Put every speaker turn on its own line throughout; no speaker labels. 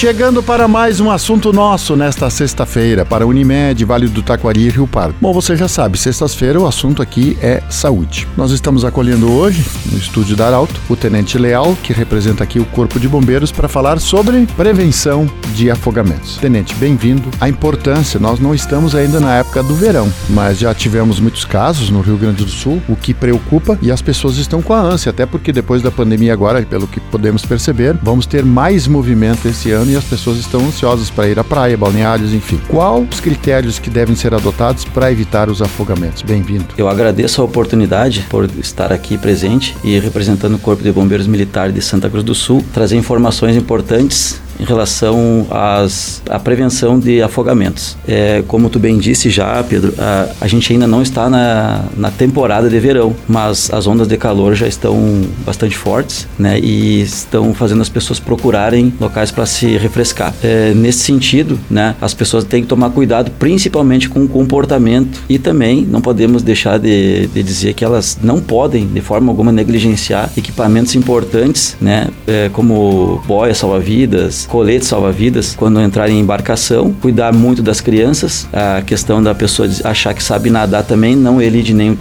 Chegando para mais um assunto nosso nesta sexta-feira, para Unimed, Vale do Taquari e Rio Pardo. Bom, você já sabe, sexta-feira o assunto aqui é saúde. Nós estamos acolhendo hoje, no estúdio da Arauto, o Tenente Leal, que representa aqui o Corpo de Bombeiros, para falar sobre prevenção de afogamentos. Tenente, bem-vindo. A importância, nós não estamos ainda na época do verão, mas já tivemos muitos casos no Rio Grande do Sul, o que preocupa e as pessoas estão com a ânsia, até porque depois da pandemia agora, pelo que podemos perceber, vamos ter mais movimento esse ano e as pessoas estão ansiosas para ir à praia, balneários, enfim. Quais os critérios que devem ser adotados para evitar os afogamentos? Bem-vindo.
Eu agradeço a oportunidade por estar aqui presente e representando o Corpo de Bombeiros Militar de Santa Cruz do Sul, trazer informações importantes em relação às, à prevenção de afogamentos. É, como tu bem disse já, Pedro, a, a gente ainda não está na, na temporada de verão, mas as ondas de calor já estão bastante fortes, né? E estão fazendo as pessoas procurarem locais para se refrescar. É, nesse sentido, né? As pessoas têm que tomar cuidado, principalmente com o comportamento e também não podemos deixar de, de dizer que elas não podem, de forma alguma, negligenciar equipamentos importantes, né? É, como boia salva-vidas, colete salva-vidas quando entrar em embarcação, cuidar muito das crianças, a questão da pessoa achar que sabe nadar também não elide nem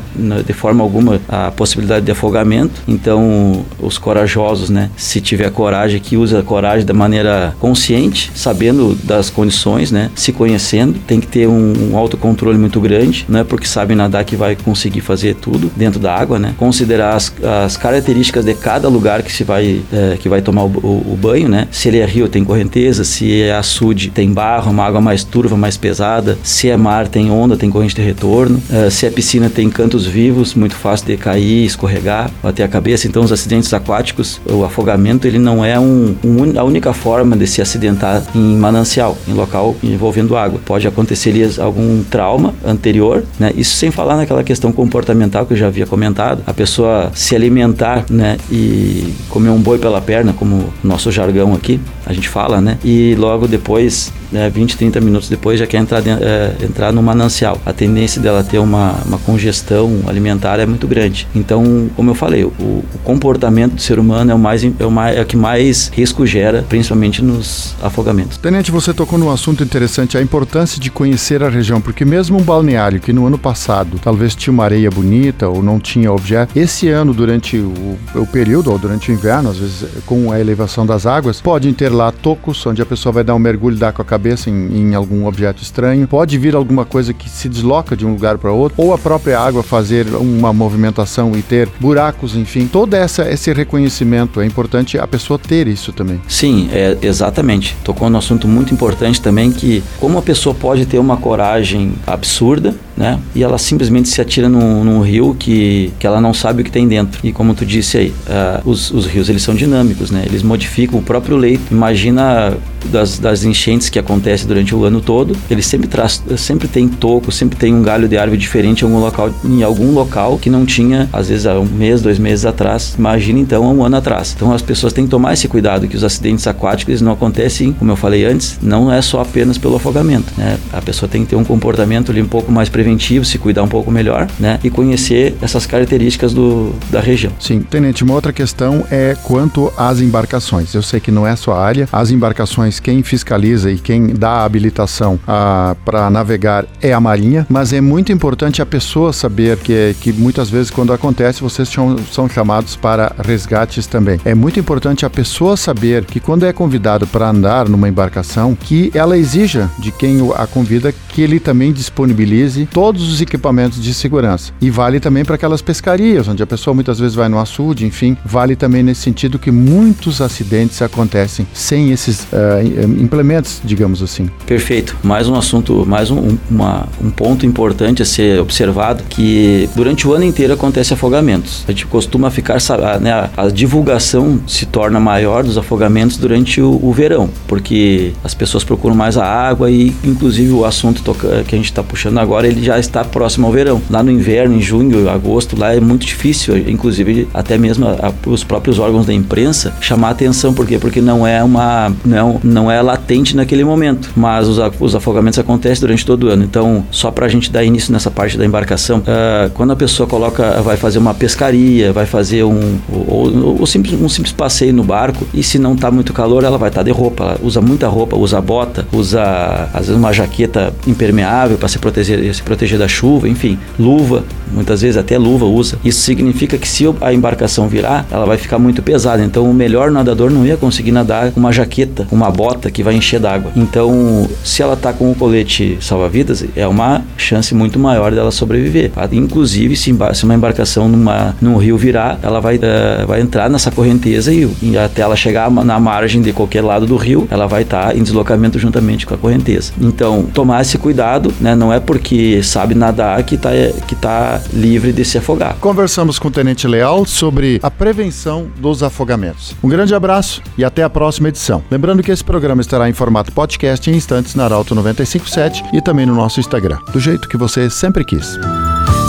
de forma alguma a possibilidade de afogamento. Então, os corajosos, né, se tiver coragem, que usa a coragem da maneira consciente, sabendo das condições, né, se conhecendo, tem que ter um, um autocontrole muito grande, não é porque sabe nadar que vai conseguir fazer tudo dentro da água, né? Considerar as, as características de cada lugar que se vai é, que vai tomar o, o, o banho, né? Se ele é rio, tem tem correnteza, se é açude tem barro, uma água mais turva, mais pesada, se é mar tem onda, tem corrente de retorno, uh, se é piscina tem cantos vivos, muito fácil de cair, escorregar, bater a cabeça. Então os acidentes aquáticos, o afogamento, ele não é um, um, a única forma de se acidentar em manancial, em local envolvendo água. Pode acontecer algum trauma anterior, né? Isso sem falar naquela questão comportamental que eu já havia comentado, a pessoa se alimentar, né, e comer um boi pela perna, como nosso jargão aqui, a gente fala, né? E logo depois né, 20, 30 minutos depois já quer entrar, de, é, entrar no manancial. A tendência dela ter uma, uma congestão alimentar é muito grande. Então, como eu falei, o, o comportamento do ser humano é o, mais, é o, mais, é o que mais risco gera, principalmente nos afogamentos.
Tenente, você tocou num assunto interessante, a importância de conhecer a região, porque mesmo um balneário que no ano passado talvez tinha uma areia bonita ou não tinha objeto, esse ano, durante o, o período, ou durante o inverno, às vezes com a elevação das águas, podem ter lá tocos, onde a pessoa vai dar um mergulho, dar com a cabeça cabeça em, em algum objeto estranho, pode vir alguma coisa que se desloca de um lugar para outro, ou a própria água fazer uma movimentação e ter buracos, enfim, todo essa, esse reconhecimento é importante a pessoa ter isso também.
Sim, é, exatamente. Tocou num assunto muito importante também que como a pessoa pode ter uma coragem absurda, né? E ela simplesmente se atira num, num rio que, que ela não sabe o que tem dentro. E como tu disse aí, uh, os, os rios eles são dinâmicos, né? Eles modificam o próprio leito. Imagina das, das enchentes que acontecem durante o ano todo, ele sempre traz, sempre tem toco, sempre tem um galho de árvore diferente em algum local, em algum local que não tinha, às vezes há um mês, dois meses atrás. Imagina então há um ano atrás. Então as pessoas têm que tomar esse cuidado que os acidentes aquáticos eles não acontecem, como eu falei antes, não é só apenas pelo afogamento, né? A pessoa tem que ter um comportamento ali um pouco mais preventivo preventivo, se cuidar um pouco melhor, né? E conhecer essas características do, da região.
Sim, Tenente, uma outra questão é quanto às embarcações. Eu sei que não é a sua área, as embarcações, quem fiscaliza e quem dá a habilitação ah, para navegar é a Marinha, mas é muito importante a pessoa saber que, que muitas vezes quando acontece vocês são, são chamados para resgates também. É muito importante a pessoa saber que quando é convidado para andar numa embarcação, que ela exija de quem a convida que ele também disponibilize todos os equipamentos de segurança. E vale também para aquelas pescarias, onde a pessoa muitas vezes vai no açude, enfim, vale também nesse sentido que muitos acidentes acontecem sem esses uh, implementos, digamos assim.
Perfeito. Mais um assunto, mais um, uma, um ponto importante a ser observado, que durante o ano inteiro acontece afogamentos. A gente costuma ficar, né, a, divulgação se torna maior dos afogamentos durante o, o verão, porque as pessoas procuram mais a água e, inclusive, o assunto que a gente está puxando agora, ele já está próximo ao verão. Lá no inverno, em junho, agosto, lá é muito difícil, inclusive até mesmo a, a, os próprios órgãos da imprensa chamar atenção, por quê? Porque não é uma não, não é latente naquele momento, mas os, os afogamentos acontecem durante todo o ano. Então, só para a gente dar início nessa parte da embarcação, uh, quando a pessoa coloca, vai fazer uma pescaria, vai fazer um, ou, ou simples, um simples passeio no barco, e se não está muito calor, ela vai estar tá de roupa, ela usa muita roupa, usa bota, usa às vezes uma jaqueta impermeável para se proteger, se proteger da chuva, enfim, luva, muitas vezes até luva usa. Isso significa que se a embarcação virar, ela vai ficar muito pesada. Então, o melhor nadador não ia conseguir nadar com uma jaqueta, uma bota que vai encher d'água. Então, se ela está com o colete salva-vidas, é uma chance muito maior dela sobreviver. Tá? Inclusive, se, se uma embarcação numa, num rio virar, ela vai, uh, vai entrar nessa correnteza e, e, até ela chegar na margem de qualquer lado do rio, ela vai estar tá em deslocamento juntamente com a correnteza. Então, tomar esse cuidado, né? Não é porque sabe nadar que está que tá livre de se afogar.
Conversamos com o Tenente Leal sobre a prevenção dos afogamentos. Um grande abraço e até a próxima edição. Lembrando que esse programa estará em formato podcast em instantes na Arauto 957 e também no nosso Instagram, do jeito que você sempre quis.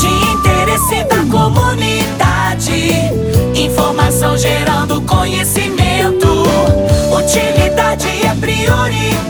De interesse da comunidade, informação gerando conhecimento, utilidade é prioridade